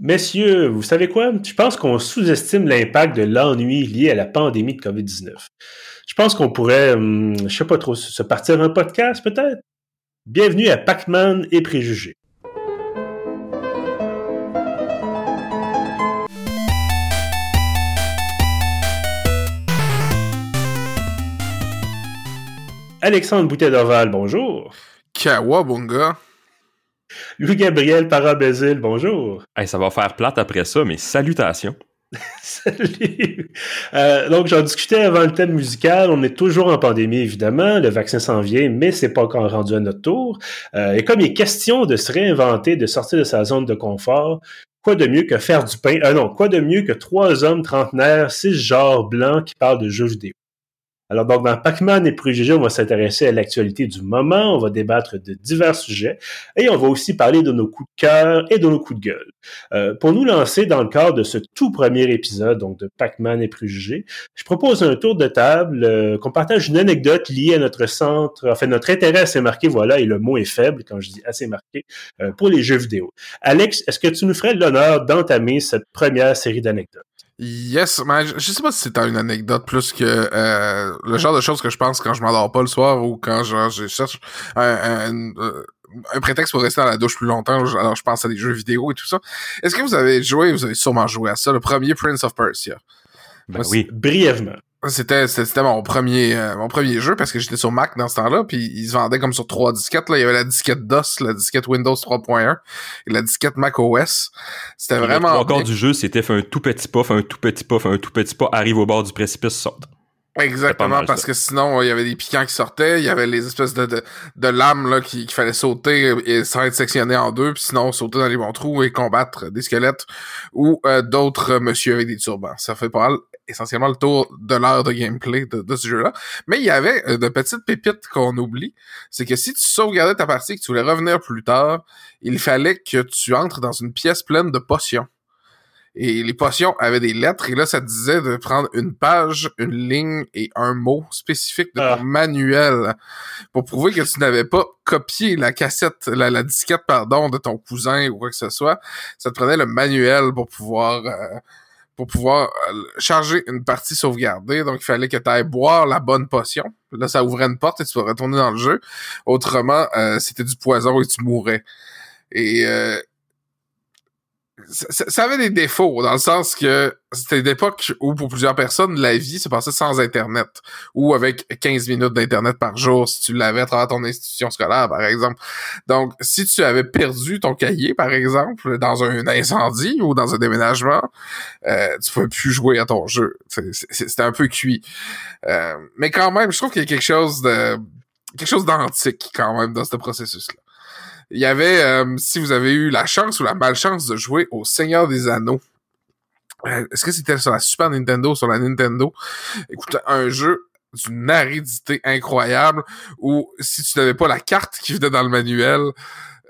Messieurs, vous savez quoi? Je pense qu'on sous-estime l'impact de l'ennui lié à la pandémie de COVID-19. Je pense qu'on pourrait, hum, je sais pas trop, se partir un podcast peut-être? Bienvenue à Pac-Man et Préjugés. Alexandre boutet d'Orval, bonjour. Kawabunga. Louis-Gabriel Parabézil, bonjour. ça va faire plate après ça, mais salutations. Salut! Euh, donc, j'en discutais avant le thème musical. On est toujours en pandémie, évidemment. Le vaccin s'en vient, mais c'est pas encore rendu à notre tour. Euh, et comme il est question de se réinventer, de sortir de sa zone de confort, quoi de mieux que faire du pain? Ah non, quoi de mieux que trois hommes trentenaires, six genres blancs qui parlent de jeux vidéo? Alors donc, dans Pac-Man et Préjugés, on va s'intéresser à l'actualité du moment, on va débattre de divers sujets et on va aussi parler de nos coups de cœur et de nos coups de gueule. Euh, pour nous lancer dans le cadre de ce tout premier épisode, donc de Pac-Man et Préjugés, je propose un tour de table, euh, qu'on partage une anecdote liée à notre centre, enfin notre intérêt assez marqué, voilà, et le mot est faible quand je dis assez marqué, euh, pour les jeux vidéo. Alex, est-ce que tu nous ferais l'honneur d'entamer cette première série d'anecdotes? Yes, mais je, sais pas si c'est une anecdote plus que euh, le genre de choses que je pense quand je m'endors pas le soir ou quand genre, je cherche un, euh, un, prétexte pour rester dans la douche plus longtemps. Alors je pense à des jeux vidéo et tout ça. Est-ce que vous avez joué, vous avez sûrement joué à ça, le premier Prince of Persia? Ben oui, brièvement. C'était c'était mon premier euh, mon premier jeu parce que j'étais sur Mac dans ce temps-là puis ils se vendaient comme sur trois disquettes là, il y avait la disquette DOS, la disquette Windows 3.1 et la disquette Mac OS. C'était vraiment encore du jeu, c'était fait un tout petit pas, fait un tout petit pas, fait un tout petit pas, arrive au bord du précipice, saute. Exactement, parce que sinon, il y avait des piquants qui sortaient, il y avait les espèces de, de, de lames là, qu'il fallait sauter et sans être sectionné en deux, puis sinon sauter dans les bons trous et combattre des squelettes ou euh, d'autres monsieur avec des turbans. Ça fait pas mal essentiellement le tour de l'heure de gameplay de, ce jeu-là. Mais il y avait euh, de petites pépites qu'on oublie. C'est que si tu sauvegardais ta partie et que tu voulais revenir plus tard, il fallait que tu entres dans une pièce pleine de potions. Et les potions avaient des lettres, et là, ça te disait de prendre une page, une ligne et un mot spécifique de ton ah. manuel pour prouver que tu n'avais pas copié la cassette, la, la, disquette, pardon, de ton cousin ou quoi que ce soit. Ça te prenait le manuel pour pouvoir... Euh, pour pouvoir euh, charger une partie sauvegardée. Donc, il fallait que tu ailles boire la bonne potion. Là, ça ouvrait une porte et tu pourrais retourner dans le jeu. Autrement, euh, c'était du poison et tu mourrais. Et euh, ça, avait des défauts, dans le sens que c'était une époque où, pour plusieurs personnes, la vie se passait sans Internet, ou avec 15 minutes d'Internet par jour, si tu l'avais à travers ton institution scolaire, par exemple. Donc, si tu avais perdu ton cahier, par exemple, dans un incendie ou dans un déménagement, euh, tu pouvais plus jouer à ton jeu. C'était un peu cuit. Euh, mais quand même, je trouve qu'il y a quelque chose de quelque chose d'antique, quand même, dans ce processus-là. Il y avait, euh, si vous avez eu la chance ou la malchance de jouer au Seigneur des Anneaux, euh, est-ce que c'était sur la Super Nintendo, sur la Nintendo? Écoute, un jeu d'une aridité incroyable où si tu n'avais pas la carte qui venait dans le manuel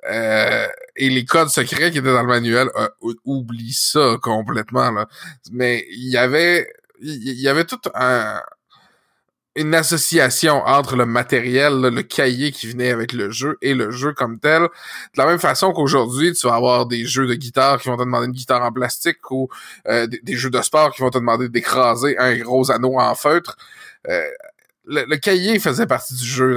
euh, et les codes secrets qui étaient dans le manuel, oublie ça complètement là. Mais il y avait il y avait tout un une association entre le matériel, le cahier qui venait avec le jeu et le jeu comme tel. De la même façon qu'aujourd'hui, tu vas avoir des jeux de guitare qui vont te demander une guitare en plastique ou euh, des, jeux de sport qui vont te demander d'écraser un gros anneau en feutre. Euh, le, cahier faisait partie du jeu.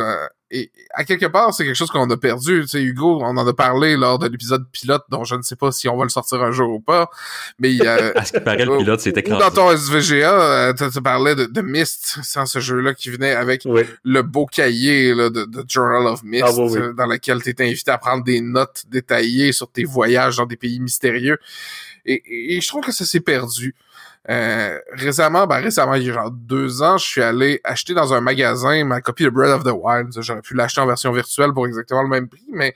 Et à quelque part, c'est quelque chose qu'on a perdu. Tu sais, Hugo, on en a parlé lors de l'épisode pilote, dont je ne sais pas si on va le sortir un jour ou pas. Mais euh, à ce qui paraît, le pilote, c'était Dans ton SVGA, euh, tu parlais de, de Myst, sans ce jeu-là qui venait avec le beau cahier là, de, de, Journal of Myst, ah, euh, dans lequel tu étais invité à prendre des notes détaillées sur tes voyages dans des pays mystérieux. Et, et je trouve que ça s'est perdu. Euh, récemment, ben récemment, il y a genre deux ans, je suis allé acheter dans un magasin ma copie de Breath of the Wild. J'aurais pu l'acheter en version virtuelle pour exactement le même prix, mais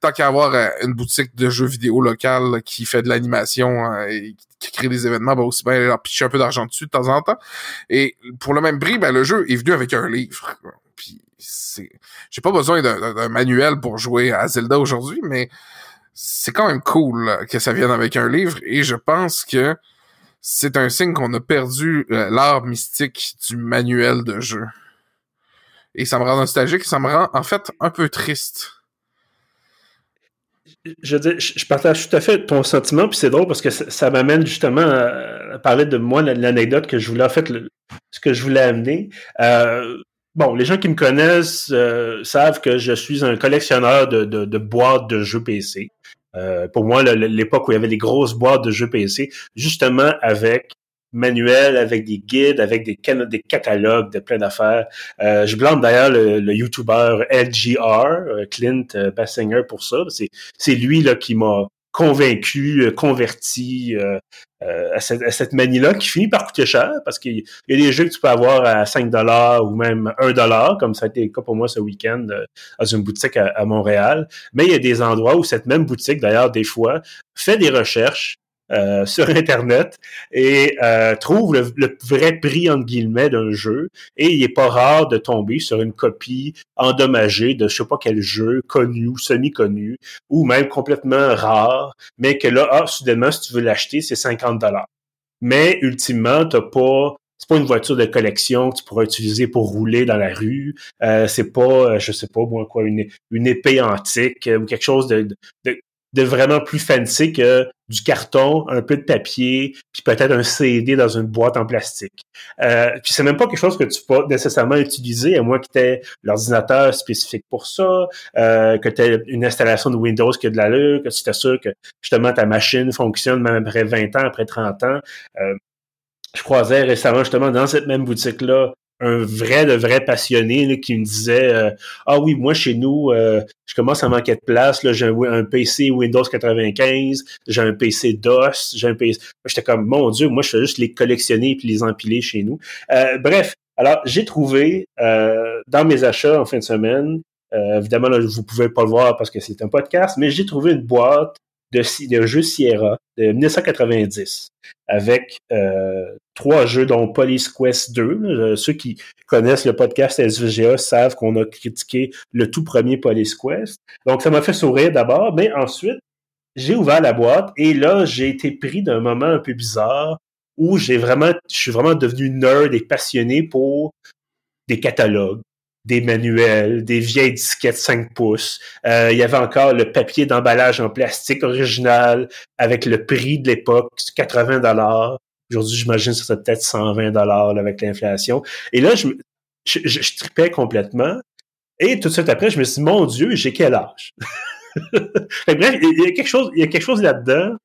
tant qu'à avoir euh, une boutique de jeux vidéo locale qui fait de l'animation euh, et qui crée des événements, ben aussi bien leur pitcher un peu d'argent dessus de temps en temps. Et pour le même prix, ben le jeu est venu avec un livre. Puis c'est, j'ai pas besoin d'un manuel pour jouer à Zelda aujourd'hui, mais c'est quand même cool que ça vienne avec un livre. Et je pense que c'est un signe qu'on a perdu euh, l'art mystique du manuel de jeu. Et ça me rend nostalgique, ça me rend en fait un peu triste. je, je partage tout à fait ton sentiment, puis c'est drôle parce que ça, m'amène justement à, parler de moi, l'anecdote que je voulais, en fait, ce que je voulais amener. Euh, bon, les gens qui me connaissent euh, savent que je suis un collectionneur de, boîtes de jeux PC. Euh, pour moi, l'époque où il y avait des grosses boîtes de jeux PC, justement avec manuel avec des guides, avec des, catalogues de plein d'affaires. Euh, je blâme d'ailleurs le, le YouTuber LGR, euh, Clint Bassinger, pour ça. C'est lui là qui m'a convaincu, converti à cette, cette manie-là qui finit par coûter cher parce qu'il y a des jeux que tu peux avoir à 5 dollars ou même 1 dollar, comme ça a été le cas pour moi ce week-end dans une boutique à, à, Montréal. Mais il y a des endroits où cette même boutique, d'ailleurs, des fois, fait des recherches euh, sur Internet et euh, trouve le, vrai prix, entre guillemets, d'un jeu. Et il est pas rare de tomber sur une copie endommagée de je sais pas quel jeu, connu semi-connu, ou même complètement rare, mais que là, ah, soudainement, si tu veux l'acheter, c'est 50 dollars. Mais ultimement, t'as pas c'est pas une voiture de collection que tu pourras utiliser pour rouler dans la rue. Euh, c'est pas, je sais pas moi quoi, une, une épée antique ou quelque chose de, de vraiment plus fancy que du carton, un peu de papier, puis peut-être un CD dans une boîte en plastique. Euh, puis c'est même pas quelque chose que tu peux nécessairement utiliser, à moins que tu aies l'ordinateur spécifique pour ça, euh, que tu aies une installation de Windows qui a de l'allure, que tu t'assures que justement ta machine fonctionne même après 20 ans, après 30 ans. Euh, je croisais récemment justement dans cette même boutique-là un vrai, de vrai passionné qui me disait euh, Ah oui, moi chez nous, euh, je commence à manquer de place, là, j'ai un, PC Windows 95, j'ai un PC DOS, j'ai un PC. J'étais comme Mon Dieu, moi je fais juste les collectionner puis les empiler chez nous. Euh, bref, alors j'ai trouvé dans mes achats en fin de semaine, évidemment, là, vous pouvez pas le voir parce que c'est un podcast, mais j'ai trouvé une boîte de, de jeux Sierra de 1990 avec euh, trois jeux dont Police Quest 2. Euh, ceux qui connaissent le podcast SVGA savent qu'on a critiqué le tout premier Police Quest. Donc ça m'a fait sourire d'abord, mais ensuite j'ai ouvert la boîte et là j'ai été pris d'un moment un peu bizarre où j'ai vraiment, je suis vraiment devenu nerd et passionné pour des catalogues, des manuels, des vieilles disquettes 5 pouces. Euh, il y avait encore le papier d'emballage en plastique original avec le prix de l'époque, 80 dollars. Aujourd'hui, j'imagine que ça serait peut-être 120 dollars avec l'inflation. Et là, je, je, je, tripais complètement. Et tout de suite après, je me suis dit, mon Dieu, j'ai quel âge? bref, il y a quelque chose, il y a quelque chose là-dedans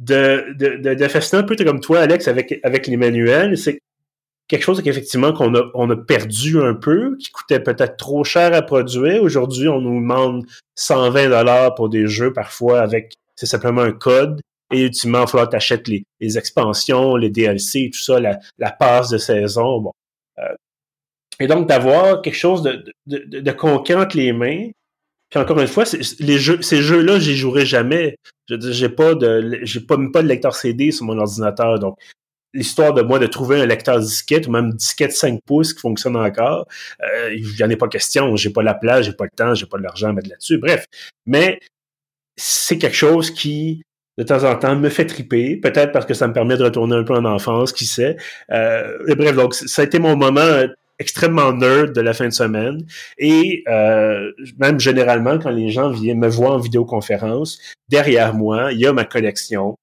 de, de, de, de fascinant, un peu comme toi, Alex, avec, avec les manuels. C'est quelque chose qu'effectivement qu'on a, on a perdu un peu, qui coûtait peut-être trop cher à produire. Aujourd'hui, on nous demande 120 dollars pour des jeux parfois avec c'est simplement un code. Et ultimement, il va falloir les, les, expansions, les DLC, tout ça, la, la passe de saison. Bon. Euh, et donc, d'avoir quelque chose de, de, de, concret entre les mains. Puis encore une fois, les jeux, ces jeux-là, j'y jouerai jamais. J'ai pas de, j'ai pas même pas de lecteur CD sur mon ordinateur. Donc, l'histoire de moi de trouver un lecteur disquette ou même disquette 5 pouces qui fonctionne encore, euh, il n'y en a pas question. J'ai pas la place, j'ai pas le temps, j'ai pas de l'argent à mettre là-dessus. Bref. Mais c'est quelque chose qui, de temps en temps, me fait triper. Peut-être parce que ça me permet de retourner un peu en enfance, qui sait. Euh, bref, donc ça a été mon moment extrêmement nerd de la fin de semaine. Et euh, même généralement, quand les gens viennent me voir en vidéoconférence, derrière moi, il y a ma collection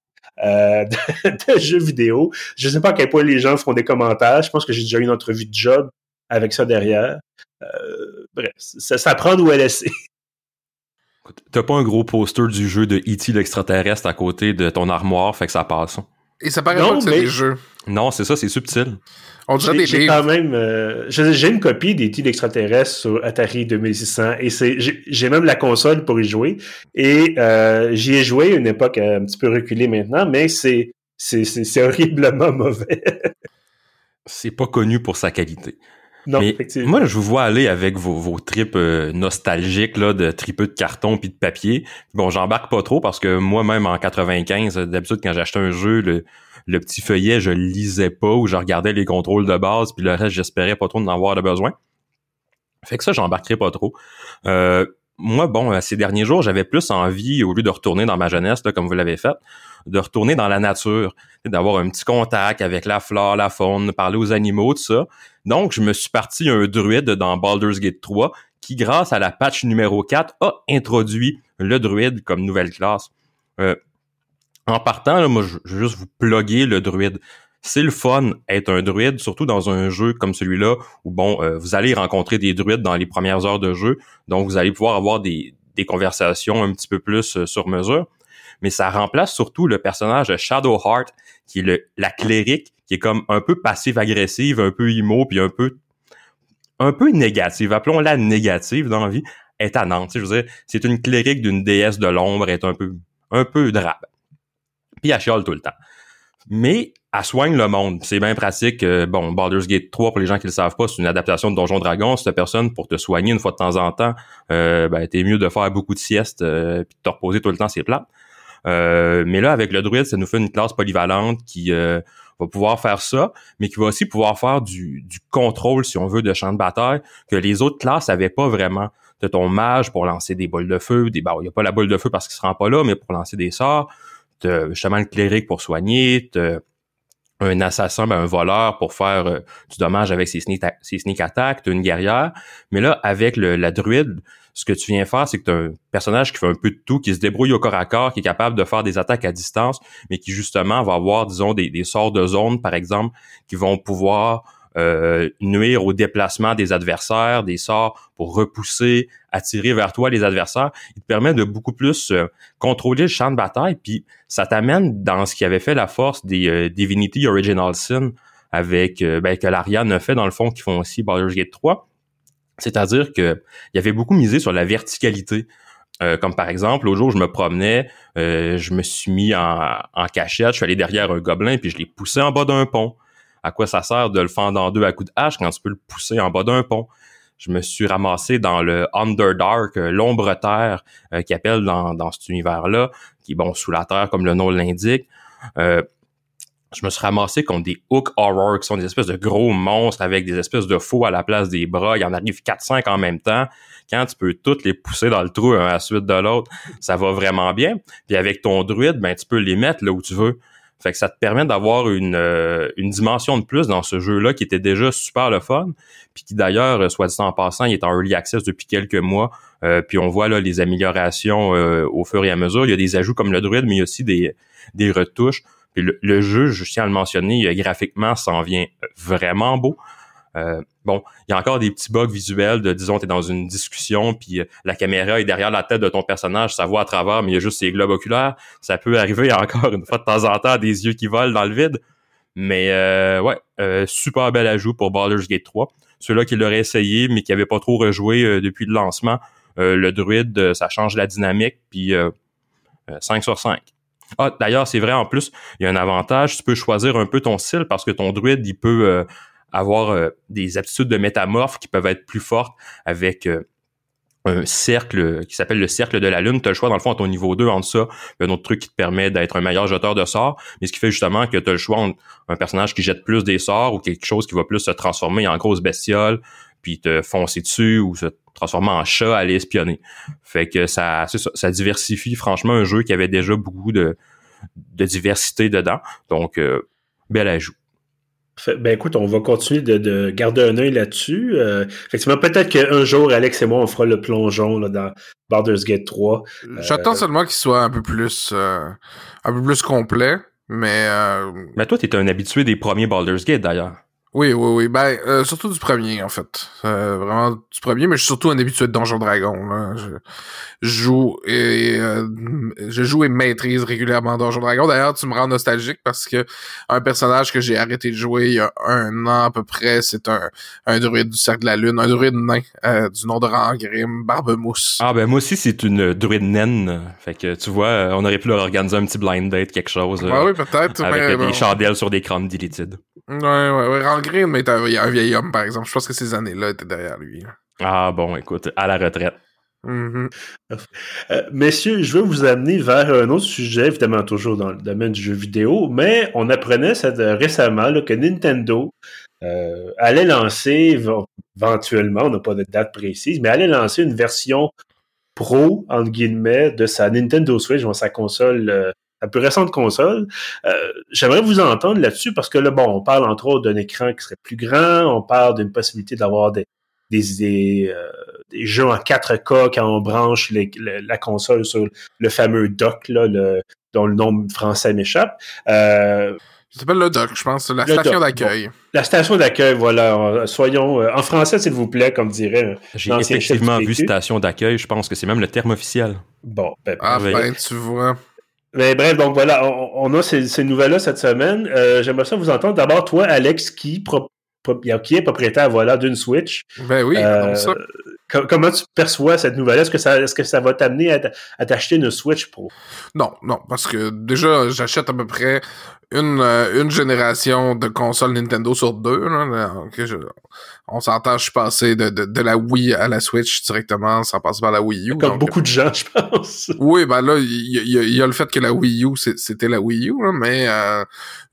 euh, de, jeux vidéo. Je ne sais pas à quel point les gens font des commentaires. Je pense que j'ai déjà eu une entrevue de job avec ça derrière. Euh, bref, ça, ça prend où elle laisser. T'as pas un gros poster du jeu de E.T. l'extraterrestre à côté de ton armoire, fait que ça passe. Et ça paraît pas que c'est des jeux. Non, c'est ça, c'est subtil. On dirait des J'ai quand même, euh, j'ai une copie des titres extraterrestres sur Atari 2600 et c'est, j'ai même la console pour y jouer. Et euh, j'y ai joué à une époque un petit peu reculée maintenant, mais c'est, c'est, horriblement mauvais. c'est pas connu pour sa qualité. Non, Mais. Moi, je vous vois aller avec vos, vos tripes euh, nostalgiques là, de tripeux de carton puis de papier. Bon, j'embarque pas trop parce que moi-même en 95, d'habitude quand j'achetais un jeu, le, le petit feuillet, je le lisais pas ou je regardais les contrôles de base, puis le reste, j'espérais pas trop d'en avoir de besoin. Fait que ça, j'embarquerai pas trop. Euh, moi, bon, euh, ces derniers jours, j'avais plus envie, au lieu de retourner dans ma jeunesse, là, comme vous l'avez fait, de retourner dans la nature, d'avoir un petit contact avec la flore, la faune, parler aux animaux, tout ça. Donc, je me suis parti un druide dans Baldur's Gate 3 qui, grâce à la patch numéro 4, a introduit le druide comme nouvelle classe. Euh, en partant, moi, je vais juste vous plugger le druide. C'est le fun être un druide, surtout dans un jeu comme celui-là, où bon, euh, vous allez rencontrer des druides dans les premières heures de jeu, donc vous allez pouvoir avoir des, conversations un petit peu plus euh, sur mesure. Mais ça remplace surtout le personnage de Shadowheart, qui est la clérique, qui est comme un peu passive-agressive, un peu immo, puis un peu un peu négative, appelons-la négative dans la vie, est à Nantes. Je c'est une clérique d'une déesse de l'ombre, est un peu un peu. Puis elle chiale tout le temps. Mais elle soigne le monde. C'est bien pratique. bon, Baldur's Gate 3, pour les gens qui le savent pas, c'est une adaptation de Donjon Dragon. Cette personne, pour te soigner une fois de temps en temps, euh, ben, t'es mieux de faire beaucoup de siestes euh, puis de te reposer tout le temps, c'est plat. Euh, mais là, avec le druide, ça nous fait une classe polyvalente qui euh, va pouvoir faire ça, mais qui va aussi pouvoir faire du, du contrôle, si on veut, de champ de bataille, que les autres classes n'avaient pas vraiment. De ton mage pour lancer des boules de feu, des, ben, il n'y a pas la boule de feu parce qu'il se rend pas là, mais pour lancer des sorts justement le cléric pour soigner, un assassin, ben, un voleur pour faire euh, du dommage avec ses sneak, ses sneak attacks, une guerrière. Mais là, avec la druide, ce que tu viens faire, c'est que tu as un personnage qui fait un peu de tout, qui se débrouille au corps à corps, qui est capable de faire des attaques à distance, mais qui justement va avoir, disons, des, des sorts de zone, par exemple, qui vont pouvoir euh, nuire au déplacement des adversaires, des sorts pour repousser, attirer vers toi les adversaires. Il te permet de beaucoup plus euh, contrôler le champ de bataille, puis ça t'amène dans ce qui avait fait la force des euh, Divinity Original Sin avec ben, que l'Ariane a fait dans le fond, qui font aussi Baldur's Gate 3. C'est-à-dire que il avait beaucoup misé sur la verticalité. comme par exemple, au jour où je me promenais, je me suis mis en, en, cachette, je suis allé derrière un gobelin, puis je l'ai poussé en bas d'un pont à quoi ça sert de le fendre en deux à coups de hache quand tu peux le pousser en bas d'un pont. Je me suis ramassé dans le Underdark, euh, l'ombre terre euh, qui appelle dans, dans cet univers-là, qui est bon sous la terre comme le nom l'indique. Euh, je me suis ramassé contre des Hook Horror, qui sont des espèces de gros monstres avec des espèces de faux à la place des bras. Il y en arrive 4-5 en même temps. Quand tu peux toutes les pousser dans le trou un à la suite de l'autre, ça va vraiment bien. Puis avec ton druide, ben tu peux les mettre là où tu veux. Fait que ça te permet d'avoir une, euh, une dimension de plus dans ce jeu-là qui était déjà super le fun, puis qui d'ailleurs, soit dit en passant, il est en early access depuis quelques mois, euh, puis on voit là les améliorations euh, au fur et à mesure. Il y a des ajouts comme le druide, mais il y a aussi des, des retouches. Puis le jeu, je tiens à le mentionner, graphiquement, ça en vient vraiment beau. Euh, bon, il y a encore des petits bugs visuels de, disons, tu es dans une discussion, puis euh, la caméra est derrière la tête de ton personnage, ça voit à travers, mais il y a juste ses globes oculaires. Ça peut arriver encore une fois de temps en temps des yeux qui volent dans le vide. Mais euh, ouais, super bel ajout pour Baldur's Gate 3. Ceux-là qui l'auraient essayé, mais qui n'avaient pas trop rejoué depuis le lancement, le druide, ça change la dynamique, puis 5 sur 5. Ah, d'ailleurs, c'est vrai, en plus, il y a un avantage, tu peux choisir un peu ton style parce que ton druide, il peut avoir euh, des aptitudes de métamorphe qui peuvent être plus fortes avec euh, un cercle qui s'appelle le cercle de la lune. Tu as le choix, dans le fond, à ton niveau 2, entre ça, un autre truc qui te permet d'être un meilleur jeteur de sorts, mais ce qui fait justement que tu as le choix entre un personnage qui jette plus des sorts ou quelque chose qui va plus se transformer en grosse bestiole, puis te foncer dessus ou se transformer en chat, aller espionner. Fait que ça, ça, ça, diversifie franchement un jeu qui avait déjà beaucoup de, de diversité dedans. Donc, euh, bel ajout. Ben écoute, on va continuer de, garder un œil là-dessus. Euh, effectivement, peut-être qu'un jour, Alex et moi, on fera le plongeon là, dans Baldur's Gate 3. J'attends euh, seulement qu'il soit un peu plus euh, un peu plus complet, mais... Mais toi, tu étais un habitué des premiers Baldur's Gate, d'ailleurs. Oui, oui, oui. Ben, euh, surtout du premier, en fait. Euh, vraiment du premier, mais je suis surtout un habitué de Donjon Dragon. Là. Je, joue et euh, je joue et maîtrise régulièrement Donjon Dragon. D'ailleurs, tu me rends nostalgique parce que un personnage que j'ai arrêté de jouer il y a un an à peu près, c'est un, un druide du cercle de la lune, un druide nain du nom de Rangrim, Barbemousse. Ah ben moi aussi c'est une druide naine. Fait que tu vois, on aurait pu leur organiser un petit blind date, quelque chose. Ah oui, peut-être. Avec des chandelles sur des crânes. Ouais, ouais, ouais Green, mais il y a un vieil homme, par exemple. Je pense que ces années-là étaient derrière lui. Ah bon, écoute, à la retraite. Mm-hmm. Euh, messieurs, je veux vous amener vers un autre sujet, évidemment toujours dans le domaine du jeu vidéo, mais on apprenait ça récemment que Nintendo euh, allait lancer, éventuellement, on n'a pas de date précise, mais allait lancer une version pro, entre guillemets, de sa Nintendo Switch, sa console euh, la plus récente console. Euh, j'aimerais vous entendre là-dessus parce que là, bon, on parle entre autres d'un écran qui serait plus grand, on parle d'une possibilité d'avoir des, des, des, jeux en 4K quand on branche la console sur le fameux dock, là, le, dont le nom français m'échappe. Euh, ça s'appelle le dock, je pense, la station d'accueil. la station d'accueil, voilà. Soyons en français, s'il vous plaît, comme dirait. J'ai effectivement vu station d'accueil. Je pense que c'est même le terme officiel. Bon, ben, ah ben, tu vois. Mais bref, donc voilà, on, a ces, nouvelles-là cette semaine. Euh, j'aimerais ça vous entendre. D'abord, toi, Alex, qui, qui est propriétaire voilà, d'une Switch. Ben oui, euh, ça. Comment tu perçois cette nouvelle? Est-ce que ça, est-ce que ça va t'amener à, t'acheter une Switch Pro? Non, non, parce que déjà, j'achète à peu près une, euh, une génération de consoles Nintendo sur deux. Là, on s'entend, je suis passé de, de, de, la Wii à la Switch directement, sans passer par la Wii U. Comme beaucoup de gens, je pense. Oui, ben là, il y, y, a le fait que la Wii U, c'était la Wii U, mais euh,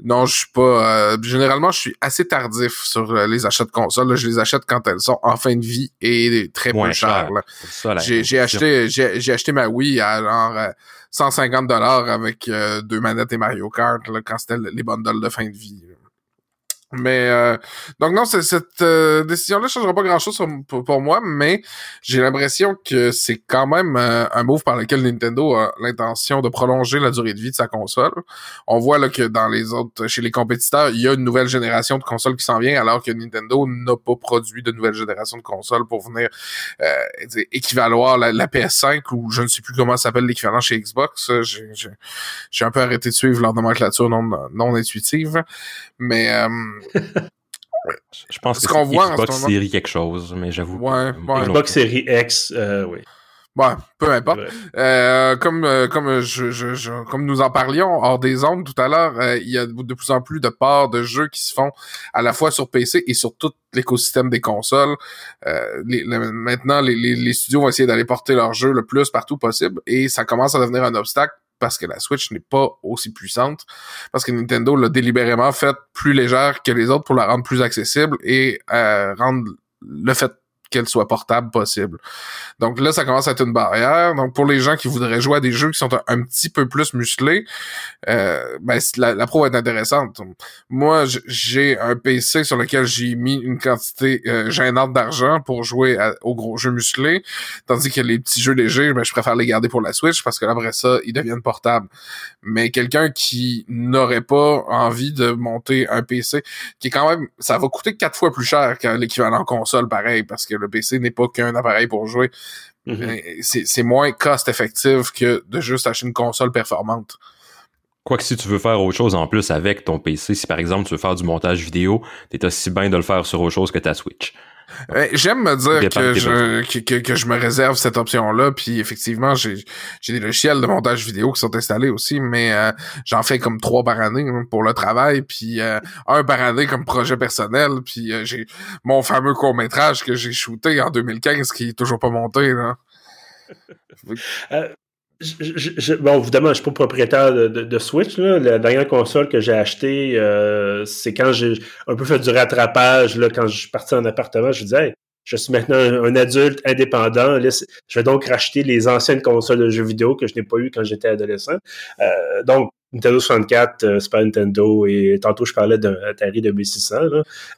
non, je suis pas... Euh, généralement, je suis assez tardif sur les achats de consoles. Je les achète quand elles sont en fin de vie et très peu chères. J'ai acheté, j'ai acheté ma Wii à genre 150 dollars avec euh, deux manettes et Mario Kart là, quand c'était les bundles de fin de vie. Mais euh, donc non, cette euh, décision-là ne changera pas grand-chose pour, moi, mais j'ai l'impression que c'est quand même euh, un move par lequel Nintendo a l'intention de prolonger la durée de vie de sa console. On voit là que dans les autres, chez les compétiteurs, il y a une nouvelle génération de consoles qui s'en vient, alors que Nintendo n'a pas produit de nouvelle génération de consoles pour venir équivaloir la, la, PS5 ou je ne sais plus comment s'appelle l'équivalent chez Xbox. J'ai un peu arrêté de suivre leur nomenclature non, non intuitive, mais je pense que c'est Xbox Series quelque chose, mais j'avoue. Ouais, Xbox Series X, euh, oui. Ouais, peu importe. Euh, comme euh, comme je, je, comme nous en parlions hors des ondes tout à l'heure, euh, il y a de plus en plus de parts de jeux qui se font à la fois sur PC et sur tout l'écosystème des consoles. Les, maintenant, les, les, les, studios vont essayer d'aller porter leurs jeux le plus partout possible et ça commence à devenir un obstacle parce que la Switch n'est pas aussi puissante, parce que Nintendo l'a délibérément fait plus légère que les autres pour la rendre plus accessible et euh, rendre le fait qu'elle soit portable possible. Donc là, ça commence à être une barrière. Donc pour les gens qui voudraient jouer à des jeux qui sont un, petit peu plus musclés, euh, ben, la, la pro est intéressante. Moi, j'ai un PC sur lequel j'ai mis une quantité euh, gênante d'argent pour jouer aux gros jeux musclés, tandis que les petits jeux légers, ben, je préfère les garder pour la Switch parce que après ça, ils deviennent portables. Mais quelqu'un qui n'aurait pas envie de monter un PC, qui est quand même, ça va coûter quatre fois plus cher que l'équivalent console, pareil, parce que le PC n'est pas qu'un appareil pour jouer. Mhm. C'est moins cost-effectif que de juste acheter une console performante. Quoique si tu veux faire autre chose en plus avec ton PC, si par exemple tu veux faire du montage vidéo, t'es aussi bien de le faire sur autre chose que ta Switch. J'aime me dire que je, que, que, je me réserve cette option-là, puis effectivement, j'ai des logiciels de montage vidéo qui sont installés aussi, mais euh, j'en fais comme trois par année hein, pour le travail, puis euh, un par année comme projet personnel, puis euh, j'ai mon fameux court-métrage que j'ai shooté en 2015 qui est toujours pas monté. Là. Je, bon, évidemment, je suis pas propriétaire de, Switch. Là. La dernière console que j'ai achetée, euh, c'est quand j'ai un peu fait du rattrapage. Là, quand je suis parti en appartement, je disais, je suis maintenant un, adulte indépendant. je vais donc racheter les anciennes consoles de jeux vidéo que je n'ai pas eues quand j'étais adolescent. Euh, donc, Nintendo 64, euh, Super Nintendo, et tantôt je parlais d'un Atari 2600.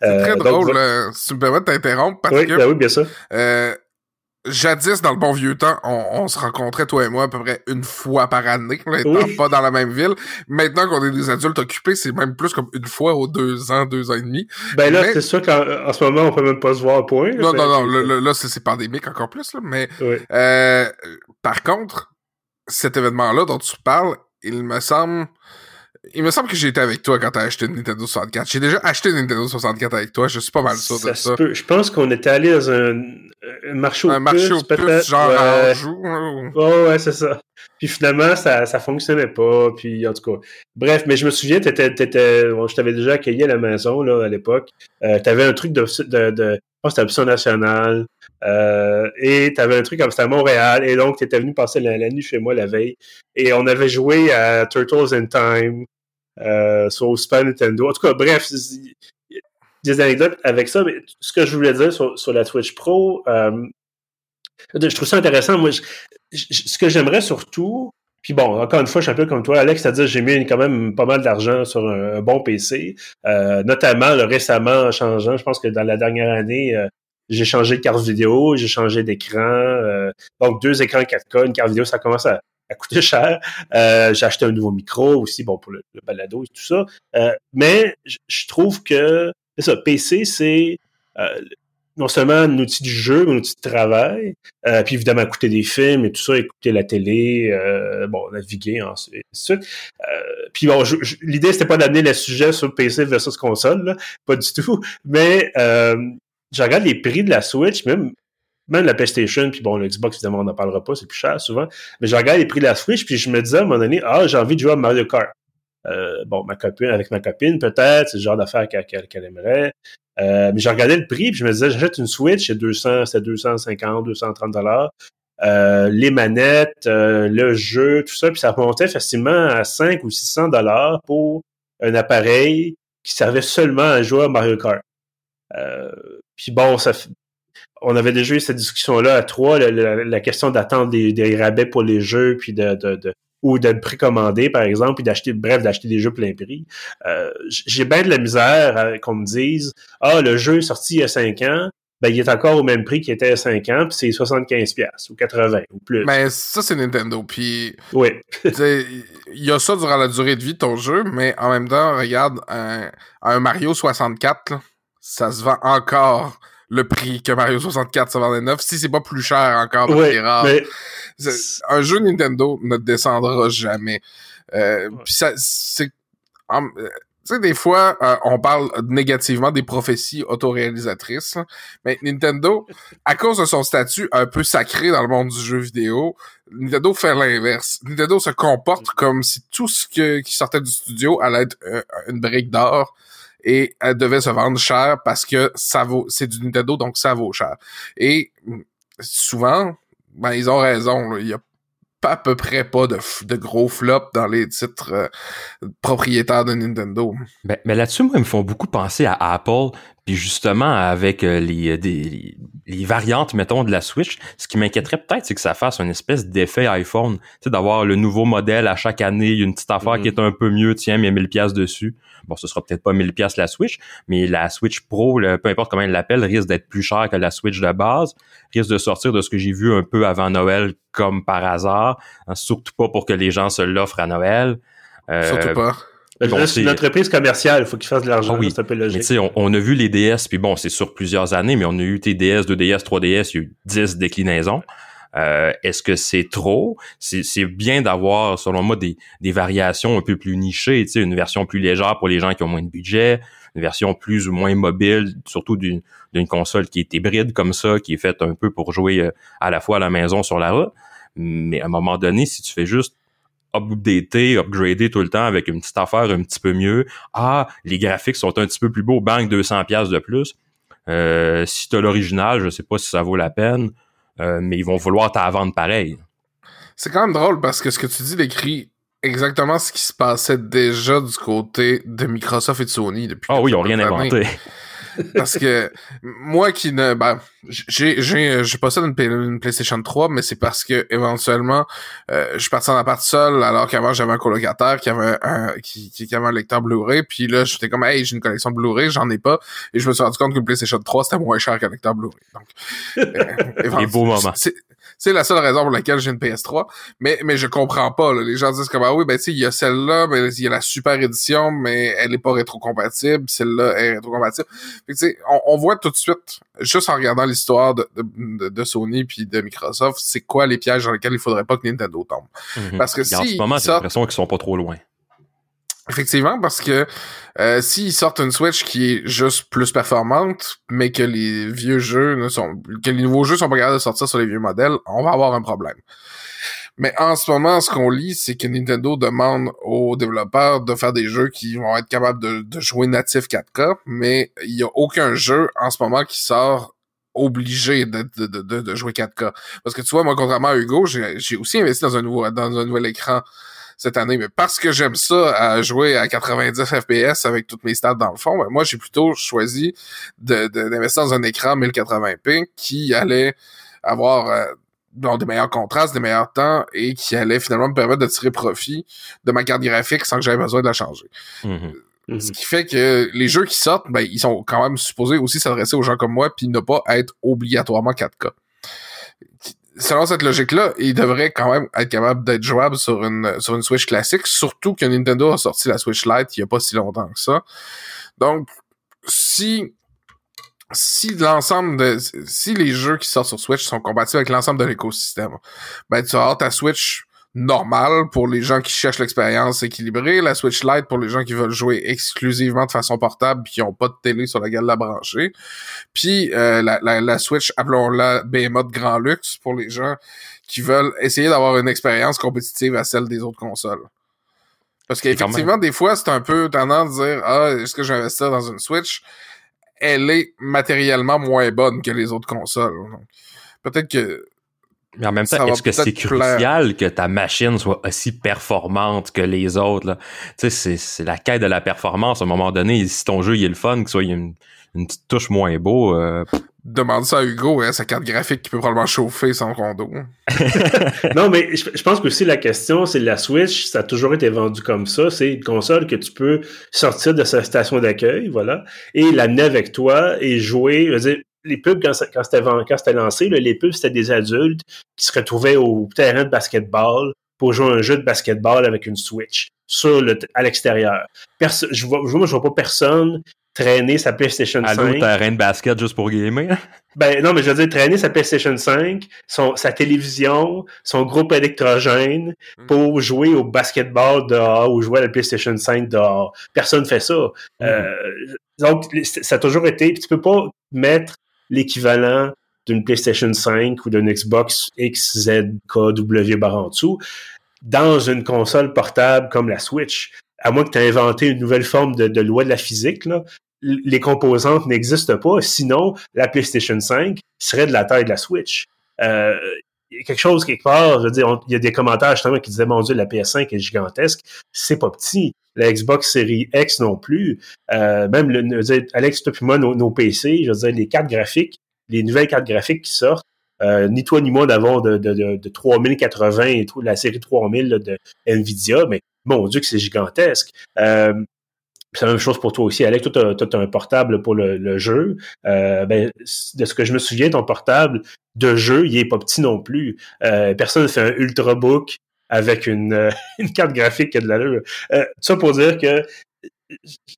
C'est très drôle, si tu me permets de t'interrompre, parce que... Ben oui, bien sûr jadis, dans le bon vieux temps, on, se rencontrait, toi et moi, à peu près une fois par année, étant pas dans la même ville. Maintenant qu'on est des adultes occupés, c'est même plus comme une fois aux deux ans, deux ans et demi. Ben là, c'est sûr qu'en ce moment, on peut même pas se voir point. Non, non, non, là, c'est pandémique encore plus, là, mais euh, par contre, cet événement-là dont tu parles, il me semble il me semble que j'ai été avec toi quand t'as acheté une Nintendo 64. J'ai déjà acheté une Nintendo 64 avec toi. Je suis pas mal sûr de ça. Je pense qu'on était allé dans un, marché au Un marché au puce, genre ouais. joue. Oh, ouais, c'est ça. Puis finalement, ça, ça fonctionnait pas. Puis en tout cas, bref, mais je me souviens, t'étais, t'étais, bon, je t'avais déjà accueilli à la maison là à l'époque. Euh, t'avais un truc de, de, de je pense que c'était nationale. Euh, et t'avais un truc comme c'était à Montréal. Et donc, t'étais venu passer la, nuit chez moi la veille. Et on avait joué à Turtles in Time euh, sur Super Nintendo. En tout cas, bref, des anecdotes avec ça. Mais ce que je voulais dire sur, la Twitch Pro, euh, je trouve ça intéressant. Moi, ce que j'aimerais surtout, puis bon, encore une fois, je suis un peu comme toi, Alex, c'est-à-dire j'ai mis quand même pas mal d'argent sur un, bon PC, euh, notamment récemment en changeant, je pense que dans la dernière année, euh, j'ai changé de carte vidéo, j'ai changé d'écran. Euh, donc, deux écrans 4K, une carte vidéo, ça commence à, coûter cher. Euh, j'ai acheté un nouveau micro aussi, bon, pour le, balado et tout ça. Euh, mais je trouve que, c'est ça, PC, c'est non seulement un outil du jeu, mais un outil de travail. puis évidemment, écouter des films et tout ça, écouter la télé, bon, naviguer ensuite. suite. puis bon, l'idée, c'était pas d'amener le sujet sur PC versus console, pas du tout. Mais je regarde les prix de la Switch, même, même la PlayStation, puis bon, le Xbox, évidemment, on n'en parlera pas, c'est plus cher souvent. Mais je regarde les prix de la Switch, puis je me disais à un moment donné, ah, j'ai envie de jouer à Mario Kart. Euh, bon, ma copine, avec ma copine, peut-être, c'est le genre d'affaire qu'elle aimerait. Euh, mais j'ai regardé le prix, puis je me disais, j'achète une Switch, c'est 200, c'est 250, 230 dollars. Euh, les manettes, le jeu, tout ça, puis ça montait facilement à 5 ou 600 dollars pour un appareil qui servait seulement à jouer à Mario Kart. Euh, puis bon, ça, on avait déjà eu cette discussion-là à trois, la, question d'attendre des, rabais pour les jeux, puis de, de, ou de précommander, par exemple, puis d'acheter, bref, d'acheter des jeux plein prix. Euh, j'ai bien de la misère qu'on me dise Ah, le jeu est sorti il y a cinq ans, ben, il est encore au même prix qu'il était il y a 5 ans, puis c'est 75 ou 80 ou plus. Mais ça, c'est Nintendo. Puis, oui. il y a ça durant la durée de vie de ton jeu, mais en même temps, regarde, un, un Mario 64, là, ça se vend encore le prix que Mario 64 se vendait neuf, si c'est pas plus cher encore Mais... Un jeu Nintendo ne descendra jamais. Euh, Puis ça, c'est... Euh, tu sais, des fois, euh, on parle négativement des prophéties autoréalisatrices, mais Nintendo, à cause de son statut un peu sacré dans le monde du jeu vidéo, Nintendo fait l'inverse. Nintendo se comporte comme si tout ce qui sortait du studio allait être euh, une brique d'or et elle devait se vendre cher parce que ça vaut, c'est du Nintendo, donc ça vaut cher. Et souvent, ben, ils ont raison. Il y a pas à peu près pas de, gros flops dans les titres euh, propriétaires de Nintendo. Ben, mais là-dessus, moi, ils me font beaucoup penser à Apple, puis justement avec euh, les, les, les, variantes, mettons, de la Switch. Ce qui m'inquiéterait peut-être, c'est que ça fasse une espèce d'effet iPhone, tu sais, d'avoir le nouveau modèle à chaque année, une petite affaire qui mm-hmm. est un peu mieux, tiens, mais 1000 pièces dessus. Bon, ce sera peut-être pas 1000 pièces la Switch, mais la Switch Pro, peu importe comment elle l'appelle, risque d'être plus cher que la Switch de base, risque de sortir de ce que j'ai vu un peu avant Noël comme par hasard, hein, surtout pas pour que les gens se l'offrent à Noël. Euh, surtout pas. C'est une entreprise commerciale, il faut qu'ils fassent de l'argent, ah oui. c'est un peu logique. Mais on, on, a vu les DS, puis bon, c'est sur plusieurs années, mais on a eu TDS, 2DS, 3DS, il y a eu 10 déclinaisons. Euh, est-ce que c'est trop? C'est bien d'avoir, selon moi, des, des variations un peu plus nichées, tu sais, une version plus légère pour les gens qui ont moins de budget, une version plus ou moins mobile, surtout d'une console qui est hybride comme ça, qui est faite un peu pour jouer euh, à la fois à la maison sur la route. Mais à un moment donné, si tu fais juste updater, upgrader tout le temps avec une petite affaire un petit peu mieux, ah, les graphiques sont un petit peu plus beaux, bang, 200 pièces de plus. Euh, si tu as l'original, je sais pas si ça vaut la peine. Euh, mais ils vont vouloir ta vendre pareil. C'est quand même drôle parce que ce que tu dis décrit exactement ce qui se passait déjà du côté de Microsoft et de Sony depuis. Ah oui, ils ont rien inventé. Parce que moi qui ne ben j'ai j'ai je possède une, PlayStation 3 mais c'est parce que éventuellement euh, je suis parti en appart seul alors qu'avant j'avais un colocataire qui avait un qui, qui avait un lecteur Blu-ray puis là j'étais comme hey j'ai une collection Blu-ray j'en ai pas. Et je me suis rendu compte que PlayStation 3 c'était moins cher qu'un lecteur Blu-ray. Donc euh, beau moment. c'est la seule raison pour laquelle j'ai une PS3. Mais, mais je comprends pas. Les gens disent comme ah oui, ben tu sais, il y a celle-là, mais il y a la super édition, mais elle est pas rétrocompatible. Celle-là est rétrocompatible. tu sais, on, voit tout de suite, juste en regardant l'histoire de, de, de, Sony puis de Microsoft, c'est quoi les pièges dans lesquels il faudrait pas que Nintendo tombe. Mhm. Parce que si. En ce moment, j'ai l'impression qu'ils sont pas trop loin. Effectivement, parce que euh, s'ils sortent une Switch qui est juste plus performante, mais que les vieux jeux ne sont, que les nouveaux jeux sont pas capables de sortir sur les vieux modèles, on va avoir un problème. Mais en ce moment, ce qu'on lit, c'est que Nintendo demande aux développeurs de faire des jeux qui vont être capables de, jouer natif 4K, mais il y a aucun jeu en ce moment qui sort obligé de, de, de, jouer 4K. Parce que tu vois, moi, contrairement à Hugo, j'ai aussi investi dans un nouveau, dans un nouvel écran cette année, mais parce que j'aime ça à jouer à 90 FPS avec toutes mes stats dans le fond, ben moi j'ai plutôt choisi d'investir dans un écran 1080p qui allait avoir euh, des meilleurs contrastes, des meilleurs temps et qui allait finalement me permettre de tirer profit de ma carte graphique sans que j'aie besoin de la changer. Mm-hmm. Ce mhm. qui fait que les jeux qui sortent, ben, ils sont quand même supposés aussi s'adresser aux gens comme moi, puis ne pas être obligatoirement 4K. Selon cette logique-là, ils devraient quand même être capables d'être jouables sur une, sur une Switch classique, surtout que Nintendo a sorti la Switch Lite il y a pas si longtemps que ça. Donc, si si l'ensemble de si les jeux qui sortent sur Switch sont compatibles avec l'ensemble de l'écosystème, ben tu auras ta Switch normale pour les gens qui cherchent l'expérience équilibrée, la Switch Lite pour les gens qui veulent jouer exclusivement de façon portable puis qui ont pas de télé sur laquelle la brancher, puis euh, la, la, la, Switch appelons-la Behemoth grand luxe pour les gens qui veulent essayer d'avoir une expérience compétitive à celle des autres consoles. Parce qu'effectivement, des fois, c'est un peu tendance de dire Ah, est-ce que j'investis dans une Switch? Elle est matériellement moins bonne que les autres consoles. Peut-être que mais en même temps, est-ce que c'est crucial que ta machine soit aussi performante que les autres? Tu sais, c'est la quête de la performance. À un moment donné, si ton jeu il est le fun, que soit une, une petite touche moins beau. Euh... Demande ça à Hugo, hein, sa carte graphique qui peut probablement chauffer son condo. non, mais je, pense que aussi la question, c'est la Switch, ça a toujours été vendu comme ça. C'est une console que tu peux sortir de sa station d'accueil, voilà, et l'amener avec toi et jouer. Je veux dire, les pubs, quand, quand c'était lancé, les pubs, c'était des adultes qui se retrouvaient au terrain de basketball pour jouer un jeu de basketball avec une Switch sur le, à l'extérieur. Je vois, je vois, je vois pas personne traîner sa PlayStation 5. Allô, terrain de basket juste pour gamer? ben non, mais je veux dire, traîner sa PlayStation 5, son, sa télévision, son groupe électrogène mm. pour jouer au basketball dehors ou jouer à la PlayStation 5 dehors. Personne fait ça. Mm. Euh, donc, ça a toujours été... Tu peux pas mettre l'équivalent d'une PlayStation 5 ou d'une Xbox XZKW bar en dessous dans une console portable comme la Switch. À moins que tu aies inventé une nouvelle forme de, loi de la physique, là, les composantes n'existent pas. Sinon, la PlayStation 5 serait de la taille de la Switch. Euh, il y a quelque chose quelque part, je veux dire, il y a des commentaires justement qui disaient mon Dieu, la PS5 est gigantesque. C'est pas petit. La Xbox Series X non plus. Euh, même le, Alex, toi moi, nos, PC, je veux dire, les cartes graphiques, les nouvelles cartes graphiques qui sortent, euh, ni toi ni moi n'avons de, de, de, 3080 et tout, la série 3000 de Nvidia, mais mon Dieu que c'est gigantesque. Euh, c'est la même chose pour toi aussi, Alex. Toi, tu as, un portable pour le, jeu. Euh, ben, de ce que je me souviens, ton portable de jeu, il est pas petit non plus. Euh, personne ne fait un ultrabook avec une, une carte graphique qui a de l'allure. Euh, ça pour dire que